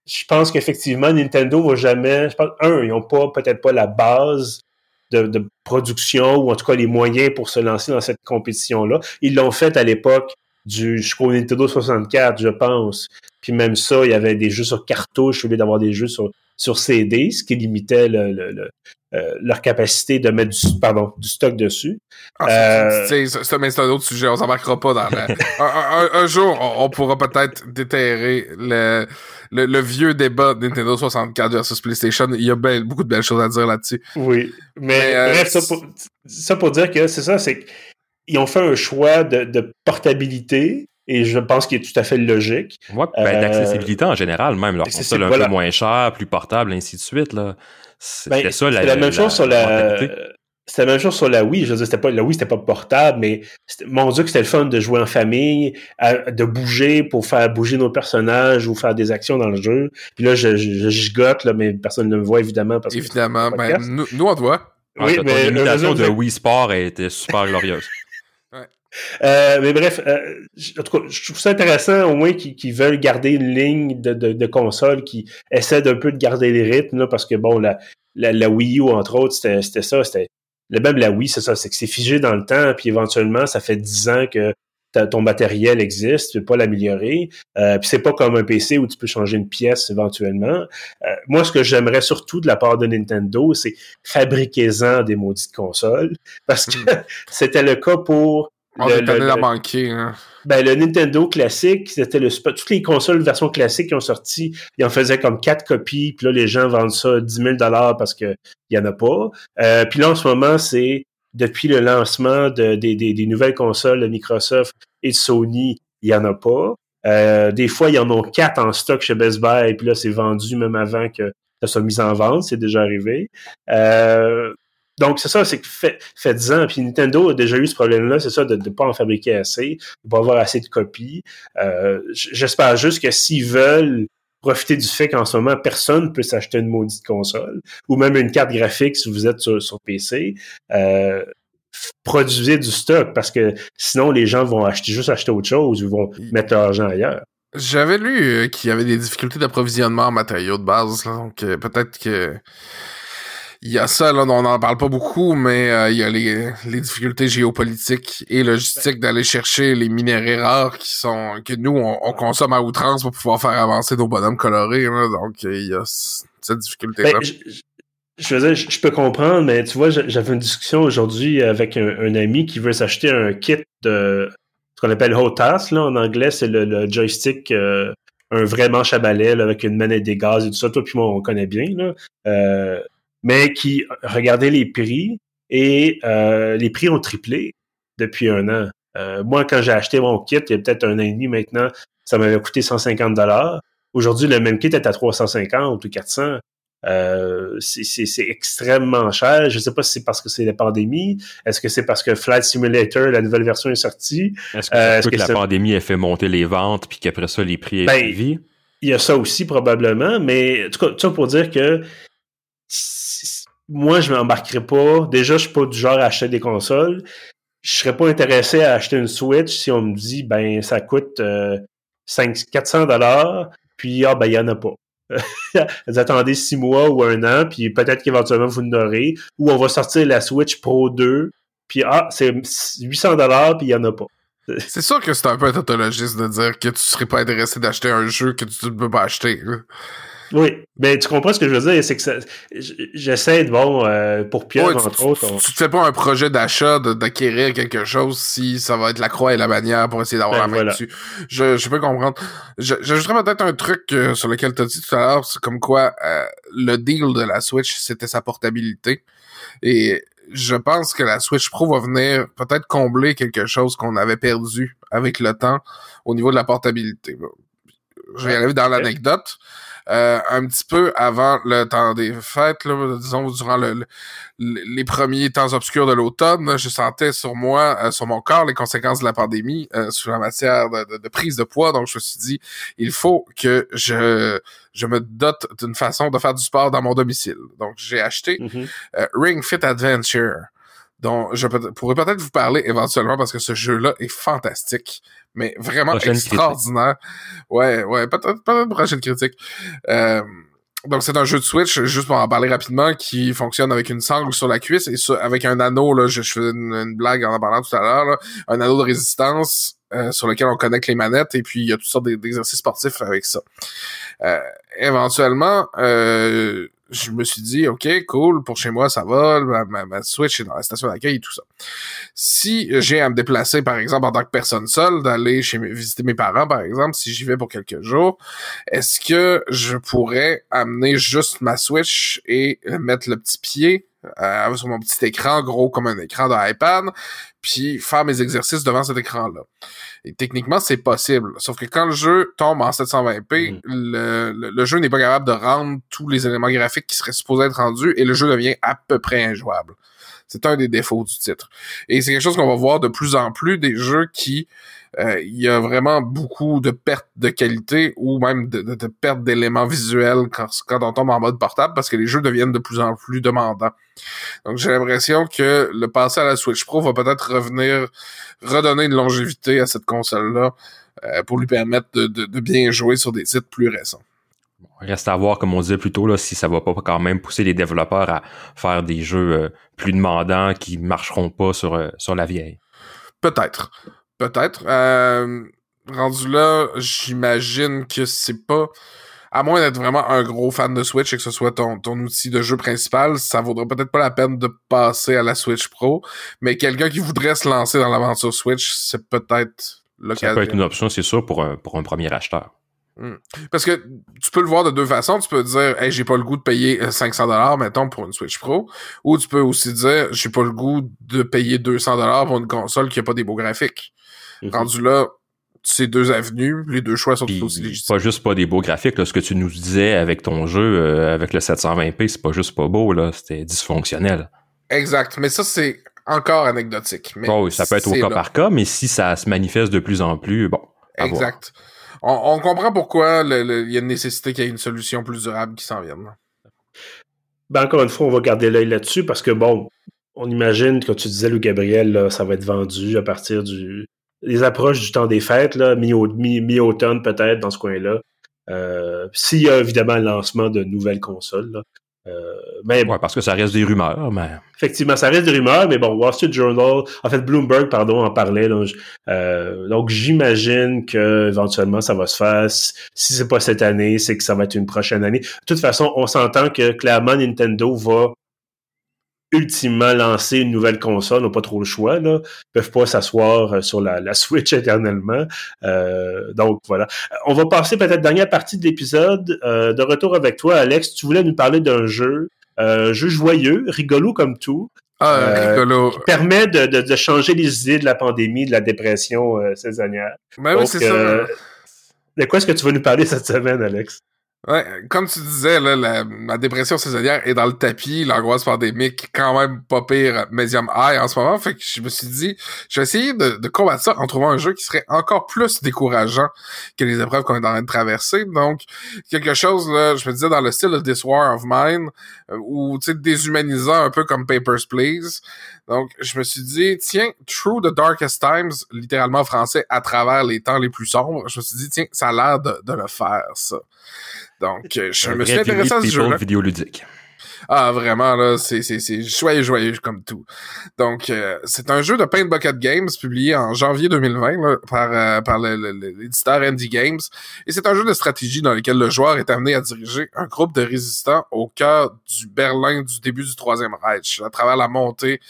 je pense qu'effectivement, Nintendo va jamais. Je pense, un, ils n'ont pas peut-être pas la base de, de, production ou en tout cas les moyens pour se lancer dans cette compétition-là. Ils l'ont fait à l'époque du je crois Nintendo 64, je pense. Puis même ça, il y avait des jeux sur cartouche au lieu d'avoir des jeux sur, sur CD, ce qui limitait le, euh, leur capacité de mettre du, pardon, du stock dessus. Ah, euh, c'est un autre sujet, on s'embarquera pas dans un, jour, on, pourra peut-être déterrer le, le, vieux débat de Nintendo 64 versus PlayStation. Il y a beaucoup de belles choses à dire là-dessus. Oui, mais, euh, bref, ça pour, ça pour dire que c'est ça, c'est ils ont fait un choix de, portabilité et je pense qu'il est tout à fait logique. Ouais, ben, d'accessibilité en général, même. Leur console un peu moins cher, plus portable, ainsi de suite. Là. Ben, c'est la, la, même chose sur la. C'était la même chose sur la Wii. Je veux dire, c'était pas, la Wii, c'était pas portable, mais mon Dieu que c'était le fun de jouer en famille, de bouger pour faire bouger nos personnages ou faire des actions dans le jeu. Puis là, je, je, gigote, là, mais personne ne me voit évidemment. Parce évidemment, mais ben, nous, nous, on te voit. Oui, mais l'imitation de Wii Sport a été super glorieuse. Euh, mais bref, euh, en tout cas, je trouve ça intéressant au moins qu'ils veulent garder une ligne de, de, de console qui essaie d'un peu de garder les rythmes, là, parce que bon, la, la, Wii U, entre autres, c'était ça, c'était. Même la Wii, c'est ça, c'est que c'est figé dans le temps, puis éventuellement, ça fait dix ans que ton matériel existe, tu peux pas l'améliorer. Euh, puis c'est pas comme un PC où tu peux changer une pièce éventuellement. Euh, moi, ce que j'aimerais surtout de la part de Nintendo, c'est fabriquez-en des maudites consoles. Parce que hmm. c'était le cas pour on le, le, hein. Ben, le Nintendo classique, c'était le toutes les consoles version classique qui ont sorti, ils en faisaient comme quatre copies, puis là, les gens vendent ça 10 000 parce que il y en a pas. Euh, puis là, en ce moment, c'est depuis le lancement de, des, nouvelles consoles de Microsoft et de Sony, il y en a pas. Euh, des fois, il y en a quatre en stock chez Best Buy, et puis là, c'est vendu même avant que ça soit mis en vente, c'est déjà arrivé. Euh, donc, c'est ça, c'est que fait, faites-en. Puis Nintendo a déjà eu ce problème-là, c'est ça, de ne pas en fabriquer assez, de pas avoir assez de copies. Euh, j'espère juste que s'ils veulent profiter du fait qu'en ce moment, personne peut s'acheter une maudite console ou même une carte graphique si vous êtes sur, PC. Euh, produisez du stock parce que sinon les gens vont acheter juste acheter autre chose ou vont mettre leur argent ailleurs. J'avais lu euh, qu'il y avait des difficultés d'approvisionnement en matériaux de base, donc euh, peut-être que il y a ça, là, on n'en parle pas beaucoup, mais euh, il y a les, les, difficultés géopolitiques et logistiques d'aller chercher les minéraux rares qui sont que nous, on, consomme à outrance pour pouvoir faire avancer nos bonhommes colorés. donc, il y a cette difficulté-là. Ben, je, veux je, peux comprendre, mais tu vois, j'avais une discussion aujourd'hui avec un, ami qui veut s'acheter un kit de ce qu'on appelle HOTAS, là, en anglais, c'est le, joystick... Euh, un vrai manche à balai avec une manette des gaz et tout ça. Toi puis moi, on connaît bien. Là. Euh, mais qui regardait les prix et euh, les prix ont triplé depuis un an. Euh, moi, quand j'ai acheté mon kit, il y a peut-être un an et demi maintenant, ça m'avait coûté 150 dollars. Aujourd'hui, le même kit est à 350 ou 400. Euh, c'est extrêmement cher. Je ne sais pas si c'est parce que c'est la pandémie. Est-ce que c'est parce que Flight Simulator, la nouvelle version est sortie? Est-ce que, euh, que, la pandémie a fait monter les ventes puis qu'après ça, les prix ben, Il y a ça aussi probablement, mais en tout cas, tout ça pour dire que moi, je m'embarquerai pas. Déjà, je suis pas du genre à acheter des consoles. Je serais pas intéressé à acheter une Switch si on me dit, ben, ça coûte euh, 400 dollars, puis ah, ben, il y en a pas. vous attendez six mois ou un an, puis peut-être qu'éventuellement vous l'aurez, ou on va sortir la Switch Pro 2, puis ah, c'est 800 dollars, puis il y en a pas. c'est sûr que c'est un peu tautologiste de dire que tu serais pas intéressé d'acheter un jeu que tu ne peux pas acheter. Oui, mais tu comprends ce que je veux dire, c'est que j'essaie de, bon, euh, pour Pierre, entre autres... Tu, te fais pas un projet d'achat, d'acquérir quelque chose si ça va être la croix et la manière pour essayer d'avoir ben, la main dessus. Je, je peux comprendre. J'ajouterais peut-être un truc euh, sur lequel tu as dit tout à l'heure, c'est comme quoi euh, le deal de la Switch, c'était sa portabilité. Et je pense que la Switch Pro va venir peut-être combler quelque chose qu'on avait perdu avec le temps au niveau de la portabilité. Je vais aller dans l'anecdote. Euh, un petit peu avant le temps des fêtes, là, disons durant le, les premiers temps obscurs de l'automne, je sentais sur moi, euh, sur mon corps, les conséquences de la pandémie euh, sur la matière de, de, prise de poids. Donc je me suis dit, il faut que je je me dote d'une façon de faire du sport dans mon domicile. Donc j'ai acheté mm-hmm. Ring Fit Adventure dont je pourrais peut-être vous parler éventuellement parce que ce jeu-là est fantastique, mais vraiment extraordinaire. Ouais, ouais, peut-être peut une prochaine critique. Euh, donc c'est un jeu de Switch, juste pour en parler rapidement, qui fonctionne avec une sangle sur la cuisse et avec un anneau, là, je, faisais une, blague en en parlant tout à l'heure, un anneau de résistance euh, sur lequel on connecte les manettes et puis il y a toutes sortes d'exercices sportifs avec ça. Euh, éventuellement, euh, je me suis dit, OK, cool, pour chez moi, ça va, ma, Switch est dans la station d'accueil et tout ça. Si j'ai à me déplacer, par exemple, en tant que personne seule, d'aller chez visiter mes parents, par exemple, si j'y vais pour quelques jours, est-ce que je pourrais amener juste ma Switch et mettre le petit pied euh, sur mon petit écran, gros comme un écran d'iPad, puis faire mes exercices devant cet écran-là. Et techniquement, c'est possible. Sauf que quand le jeu tombe en 720p, mm. le, le, jeu n'est pas capable de rendre tous les éléments graphiques qui seraient supposés être rendus et le jeu devient à peu près injouable. C'est un des défauts du titre. Et c'est quelque chose qu'on va voir de plus en plus des jeux qui euh, il y a vraiment beaucoup de pertes de qualité ou même de, pertes d'éléments visuels quand, quand on tombe en mode portable parce que les jeux deviennent de plus en plus demandants. Donc j'ai l'impression que le passé à la Switch Pro va peut-être revenir redonner une longévité à cette console-là euh, pour lui permettre de, de, bien jouer sur des titres plus récents. Reste à voir, comme on disait plus tôt, là, si ça va pas quand même pousser les développeurs à faire des jeux euh, plus demandants qui marcheront pas sur, sur la vieille. Peut-être. Peut-être. Euh, rendu là, j'imagine que c'est pas. À moins d'être vraiment un gros fan de Switch et que ce soit ton, ton outil de jeu principal, ça vaudrait peut-être pas la peine de passer à la Switch Pro. Mais quelqu'un qui voudrait se lancer dans l'aventure Switch, c'est peut-être l'occasion. Ça peut être une option, c'est sûr, pour un, pour un premier acheteur. Hmm. Parce que tu peux le voir de deux façons. Tu peux dire, hey, j'ai pas le goût de payer 500 euh, dollars, mettons, pour une Switch Pro. Ou tu peux aussi dire, j'ai pas le goût de payer 200 dollars pour une console qui a pas des beaux graphiques. Mhm. Rendu là, ces deux avenues, les deux choix sont Puis, aussi légitimes. Pas juste pas des beaux graphiques, là, ce que tu nous disais avec ton jeu, euh, avec le 720p, c'est pas juste pas beau, là, c'était dysfonctionnel. Exact, mais ça c'est encore anecdotique. Mais oh, ça peut être au cas par cas, mais si ça se manifeste de plus en plus, bon. Exact. On, comprend pourquoi il y a une nécessité qu'il y ait une solution plus durable qui s'en vienne. Ben, encore une fois, on va garder l'œil là-dessus parce que, bon, on imagine, comme tu disais, Louis Gabriel, ça va être vendu à partir du des approches du temps des fêtes, mi-automne peut-être dans ce coin-là. Euh, S'il y a évidemment le lancement de nouvelles consoles. Euh, mais ouais, parce que ça reste des rumeurs, mais effectivement, ça reste des rumeurs, mais bon, Wall Street Journal, en fait Bloomberg, pardon, en parlait. euh, donc j'imagine que éventuellement ça va se faire. Si c'est pas cette année, c'est que ça va être une prochaine année. De toute façon, on s'entend que clairement Nintendo va ultimement lancer une nouvelle console, n'ont pas trop le choix, là. Ils peuvent pas s'asseoir euh, sur la, la, Switch éternellement. Euh, donc voilà. On va passer peut-être dernière partie de l'épisode. Euh, de retour avec toi, Alex. Tu voulais nous parler d'un jeu, euh, jeu joyeux, rigolo comme tout. Ah, euh, rigolo. Qui permet de, de, de, changer les idées de la pandémie, de la dépression saisonnière. Ben oui, c'est ça. De quoi est-ce que tu vas nous parler cette semaine, Alex? Ouais, comme tu disais, là, la, dépression saisonnière est dans le tapis, l'angoisse pandémique quand même pas pire medium high en ce moment. Fait que je me suis dit, je vais essayer de, de combattre ça en trouvant un jeu qui serait encore plus décourageant que les épreuves qu'on est en train de traverser. Donc, quelque chose, là, je me disais dans le style de This War of Mine, euh, ou tu sais, déshumanisant un peu comme Papers, Please. Donc, je me suis dit, tiens, Through the Darkest Times, littéralement en français, à travers les temps les plus sombres, je me suis dit, tiens, ça a l'air de, de le faire, ça. Donc, euh, je me suis intéressé à ce jeu-là. vidéoludique. Ah, vraiment, là, c'est, c'est, c'est joyeux, joyeux comme tout. Donc, euh, c'est un jeu de Paint Bucket Games publié en janvier 2020 là, par, euh, par l'éditeur Indie Games. Et c'est un jeu de stratégie dans lequel le joueur est amené à diriger un groupe de résistants au cœur du Berlin du début du Troisième Reich, à travers la montée,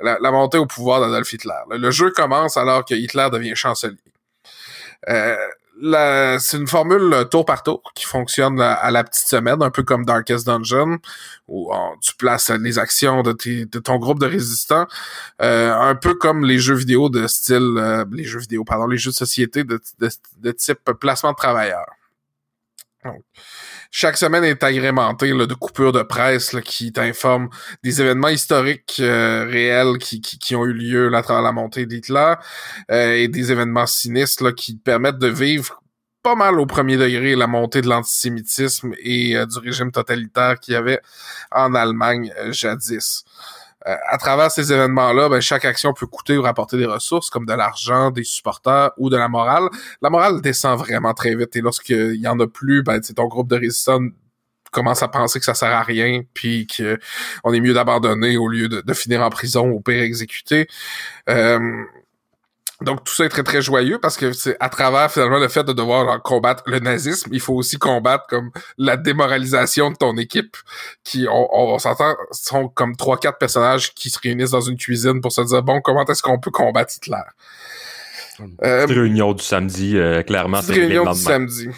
la, montée au pouvoir d'Adolf Hitler. Le jeu commence alors que Hitler devient chancelier. Euh, c'est une formule euh, tour par tour qui fonctionne à, la petite semaine, un peu comme Darkest Dungeon, où tu places les actions de, de ton groupe de résistants, euh, un peu comme les jeux vidéo de style, euh, les jeux vidéo, pardon, les jeux de société de, de, type placement de travailleurs. Donc, chaque semaine est agrémentée de coupures de presse qui t'informent des événements historiques euh, réels qui, qui, ont eu lieu là, à travers la montée d'Hitler euh, et des événements sinistres qui te permettent de vivre pas mal au premier degré la montée de l'antisémitisme et euh, du régime totalitaire qu'il y avait en Allemagne jadis. Euh, à travers ces événements-là, ben, chaque action peut coûter ou rapporter des ressources comme de l'argent, des supporters ou de la morale. La morale descend vraiment très vite et lorsqu'il y en a plus, ben, ton groupe de résistants commence à penser que ça sert à rien, puis que on est mieux d'abandonner au lieu de, de, finir en prison ou pire exécuté. Euh, donc tout ça est très très joyeux parce que c'est à travers finalement le fait de devoir combattre le nazisme, il faut aussi combattre comme la démoralisation de ton équipe qui on, on, s'entend sont comme trois quatre personnages qui se réunissent dans une cuisine pour se dire bon comment est-ce qu'on peut combattre Hitler? Euh, réunion du samedi euh, clairement. Réunion du samedi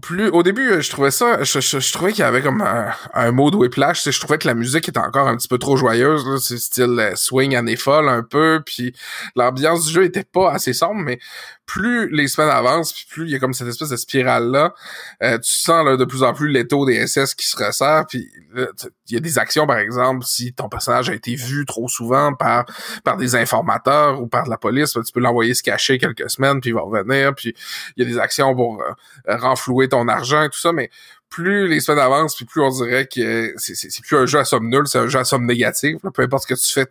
plus au début je trouvais ça je, trouvais qu'il y avait comme un, un mode whiplash je trouvais que la musique était encore un petit peu trop joyeuse c'est style euh, swing année folle un peu puis l'ambiance du jeu était pas assez sombre mais plus les semaines avancent, puis plus il y a comme cette espèce de spirale-là, euh, tu sens de plus en plus l'étau des SS qui se resserre, puis il y a des actions, par exemple, si ton personnage a été vu trop souvent par par des informateurs ou par de la police, ben, tu peux l'envoyer se cacher quelques semaines, puis il va revenir, puis il y a des actions pour euh, renflouer ton argent et tout ça, mais plus les semaines avancent, puis plus on dirait que c'est plus un jeu à somme nulle, c'est un jeu à somme négative. Peu importe ce que tu fais,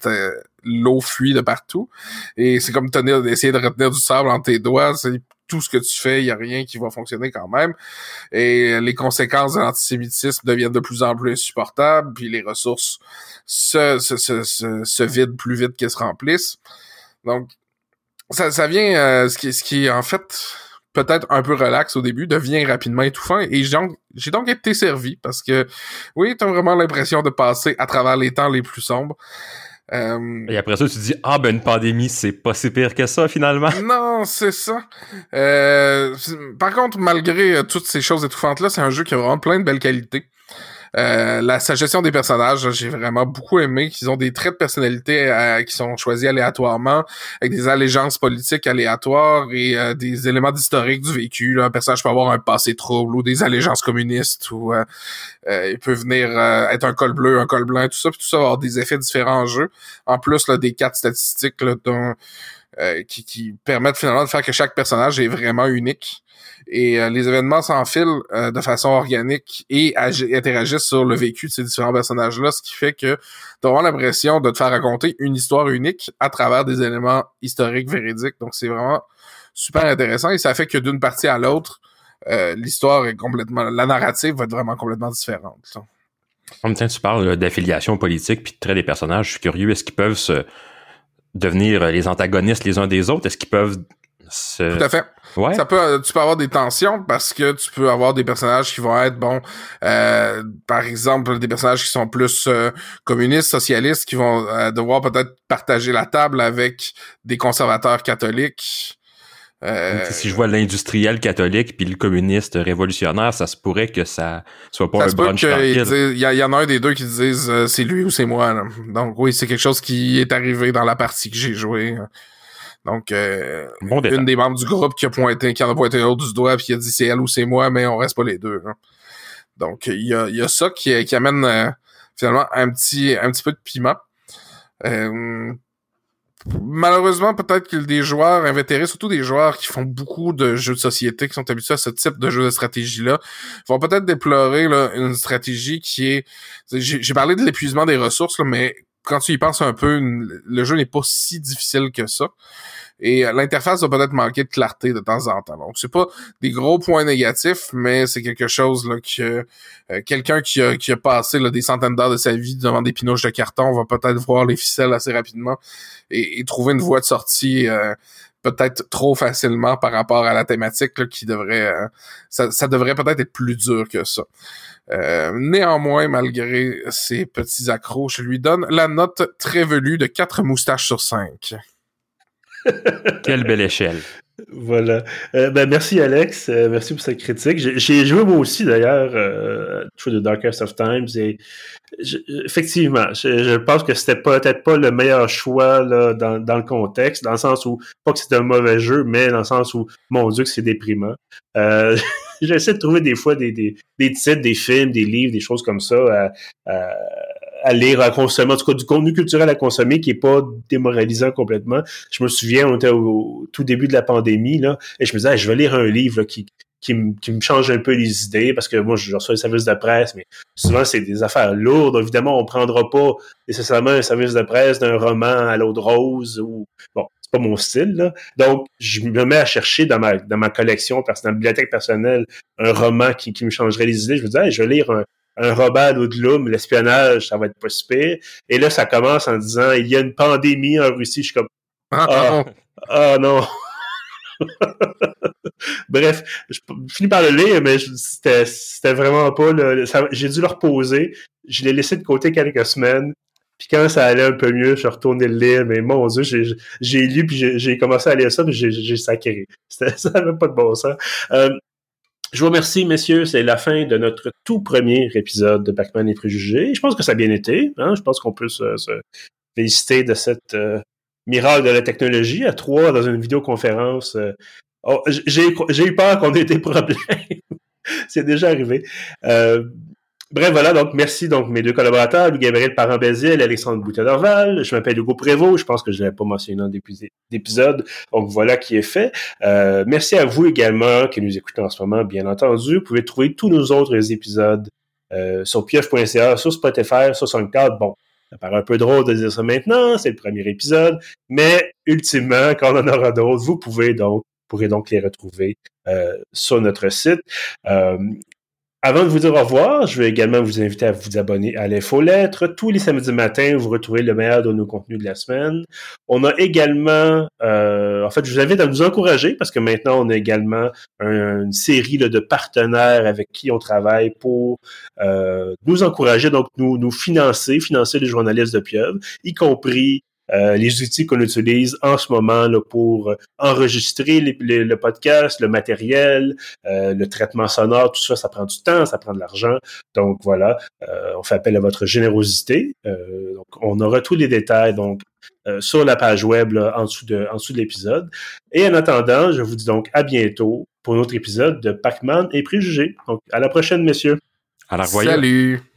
l'eau fuit de partout. Et c'est comme tenir, essayer de retenir du sable entre tes doigts. Tout ce que tu fais, il y a rien qui va fonctionner quand même. Et les conséquences de l'antisémitisme deviennent de plus en plus insupportables, puis les ressources se, se, se, se, vident plus vite qu'elles se remplissent. Donc, ça, ça vient, euh, ce qui, ce qui en fait peut-être un peu relax au début, devient rapidement étouffant. Et j'ai donc, été servi parce que, oui, t'as vraiment l'impression de passer à travers les temps les plus sombres. Euh, Et après ça, tu dis ah ben une pandémie, c'est pas si pire que ça finalement. Non, c'est ça. Euh, par contre, malgré euh, toutes ces choses étouffantes là, c'est un jeu qui a vraiment plein de belles qualités. Euh, la suggestion des personnages, j'ai vraiment beaucoup aimé qu'ils ont des traits de personnalité euh, qui sont choisis aléatoirement, avec des allégeances politiques aléatoires et euh, des éléments d'historique du vécu. Un personnage peut avoir un passé trouble ou des allégeances communistes ou il peut venir être un col bleu, un col blanc, tout ça, puis tout ça va avoir des effets différents en jeu. En plus là, des quatre statistiques là, qui, qui permettent finalement de faire que chaque personnage est vraiment unique. Et euh, les événements s'enfilent euh, de façon organique et interagissent sur le vécu de ces différents personnages-là, ce qui fait que tu as l'impression de te faire raconter une histoire unique à travers des éléments historiques véridiques. Donc c'est vraiment super intéressant et ça fait que d'une partie à l'autre, l'histoire est complètement, la narrative va être vraiment complètement différente. Comme tu parles d'affiliation politique puis de traits des personnages, je suis curieux, est-ce qu'ils peuvent se devenir les antagonistes les uns des autres? Est-ce qu'ils peuvent se... Tout à fait. Ouais. Ça peut, tu peux avoir des tensions parce que tu peux avoir des personnages qui vont être, bon, euh, par exemple, des personnages qui sont plus euh, communistes, socialistes, qui vont euh, devoir peut-être partager la table avec des conservateurs catholiques. Euh, si je vois l'industriel catholique puis le communiste révolutionnaire, ça se pourrait que ça soit pas un brunch Il y, en a un des deux qui disent euh, c'est lui ou c'est moi. Donc oui, c'est quelque chose qui est arrivé dans la partie que j'ai jouée. Donc euh, une des membres du groupe qui a pointé, qui en a pointé l'autre du doigt puis qui a dit c'est elle ou c'est moi, mais on reste pas les deux. Donc il y a, y a ça qui, qui amène finalement un petit un petit peu de piment. Euh, malheureusement, peut-être que des joueurs invétérés, surtout des joueurs qui font beaucoup de jeux de société, qui sont habitués à ce type de jeu de stratégie-là, vont peut-être déplorer là, une stratégie qui est... J'ai parlé de l'épuisement des ressources, là, mais quand tu y penses un peu, le jeu n'est pas si difficile que ça. Et l'interface va peut-être manquer de clarté de temps en temps. Donc, c'est pas des gros points négatifs, mais c'est quelque chose là, que euh, quelqu'un qui a, passé là, des centaines d'heures de sa vie devant des pinoches de carton va peut-être voir les ficelles assez rapidement et, trouver une voie de sortie euh, peut-être trop facilement par rapport à la thématique qui devrait ça, ça, devrait peut-être être plus dur que ça. néanmoins, malgré ces petits accros, je lui donne la note très velue de 4 moustaches sur 5. Quelle belle échelle. Voilà. Euh, ben, merci Alex, euh, merci pour cette critique. J'ai joué moi aussi d'ailleurs euh, The Darkest of Times et effectivement, je, pense que c'était peut-être pas le meilleur choix là, dans, dans, le contexte, dans le sens où pas que c'était un mauvais jeu, mais dans le sens où mon Dieu que c'est déprimant. Euh, J'essaie de trouver des fois des, des, des, titres, des films, des livres, des choses comme ça à à lire, à consommer, en tout cas du contenu culturel à consommer qui est pas démoralisant complètement. Je me souviens, on était au, tout début de la pandémie, là, et je me disais, je vais lire un livre qui, qui, me, qui me change un peu les idées, parce que moi, je reçois les services de presse, mais souvent, c'est des affaires lourdes. Évidemment, on prendra pas nécessairement un service de presse d'un roman à l'eau de rose ou, bon, c'est pas mon style, là. Donc, je me mets à chercher dans ma, dans ma collection, dans ma bibliothèque personnelle, un roman qui, qui me changerait les idées. Je me disais, je vais lire un, un Robert Ludlum, l'espionnage, ça va être pas. Et là, ça commence en disant, il y a une pandémie en Russie. Je suis comme, ah, ah, non. Bref, je finis par le lire, mais c'était vraiment pas le. J'ai dû le reposer. Je l'ai laissé de côté quelques semaines. Puis quand ça allait un peu mieux, je suis retourné le lire, mais mon Dieu, j'ai lu, puis j'ai commencé à lire ça, puis j'ai sacré. Ça n'avait pas de bon sens. Euh, je vous remercie, messieurs. C'est la fin de notre tout premier épisode de Pac-Man et Préjugés. Je pense que ça a bien été. Hein? Je pense qu'on peut se, féliciter de cette euh, miracle de la technologie à trois dans une vidéoconférence. Euh. Oh, j'ai eu peur qu'on ait des problèmes. C'est déjà arrivé. Euh, Bref, voilà, donc merci donc mes deux collaborateurs, Gabriel Parent-Béziel et Alexandre Boutet-Dorval. Je m'appelle Hugo Prévost, je pense que je ne l'avais pas mentionné dans d'épisode, donc voilà qui est fait. Euh, merci à vous également qui nous écoutez en ce moment, bien entendu. Vous pouvez trouver tous nos autres épisodes euh, sur pioche.ca, sur Spotify, sur SoundCloud. Bon, ça paraît un peu drôle de dire ça maintenant, c'est le premier épisode, mais ultimement, quand on en aura d'autres, vous pouvez donc pourrez donc les retrouver euh, sur notre site. Euh, avant de vous dire au revoir, je vais également vous inviter à vous abonner à l'infolettre. Tous les samedis matins, vous retrouvez le meilleur de nos contenus de la semaine. On a également, euh, en fait, je vous invite à nous encourager parce que maintenant, on a également une série de partenaires avec qui on travaille pour euh, nous encourager, donc nous, nous financer, financer les journalistes de Pieuvre, y compris euh, les outils qu'on utilise en ce moment là, pour enregistrer le podcast, le matériel, euh, le traitement sonore, tout ça, ça prend du temps, ça prend de l'argent. Donc voilà, euh, on fait appel à votre générosité. donc on aura tous les détails donc sur la page web en dessous de en dessous de l'épisode. Et en attendant, je vous dis donc à bientôt pour un autre épisode de Pac-Man et préjugés. Donc à la prochaine, messieurs. À la revoyure. Salut.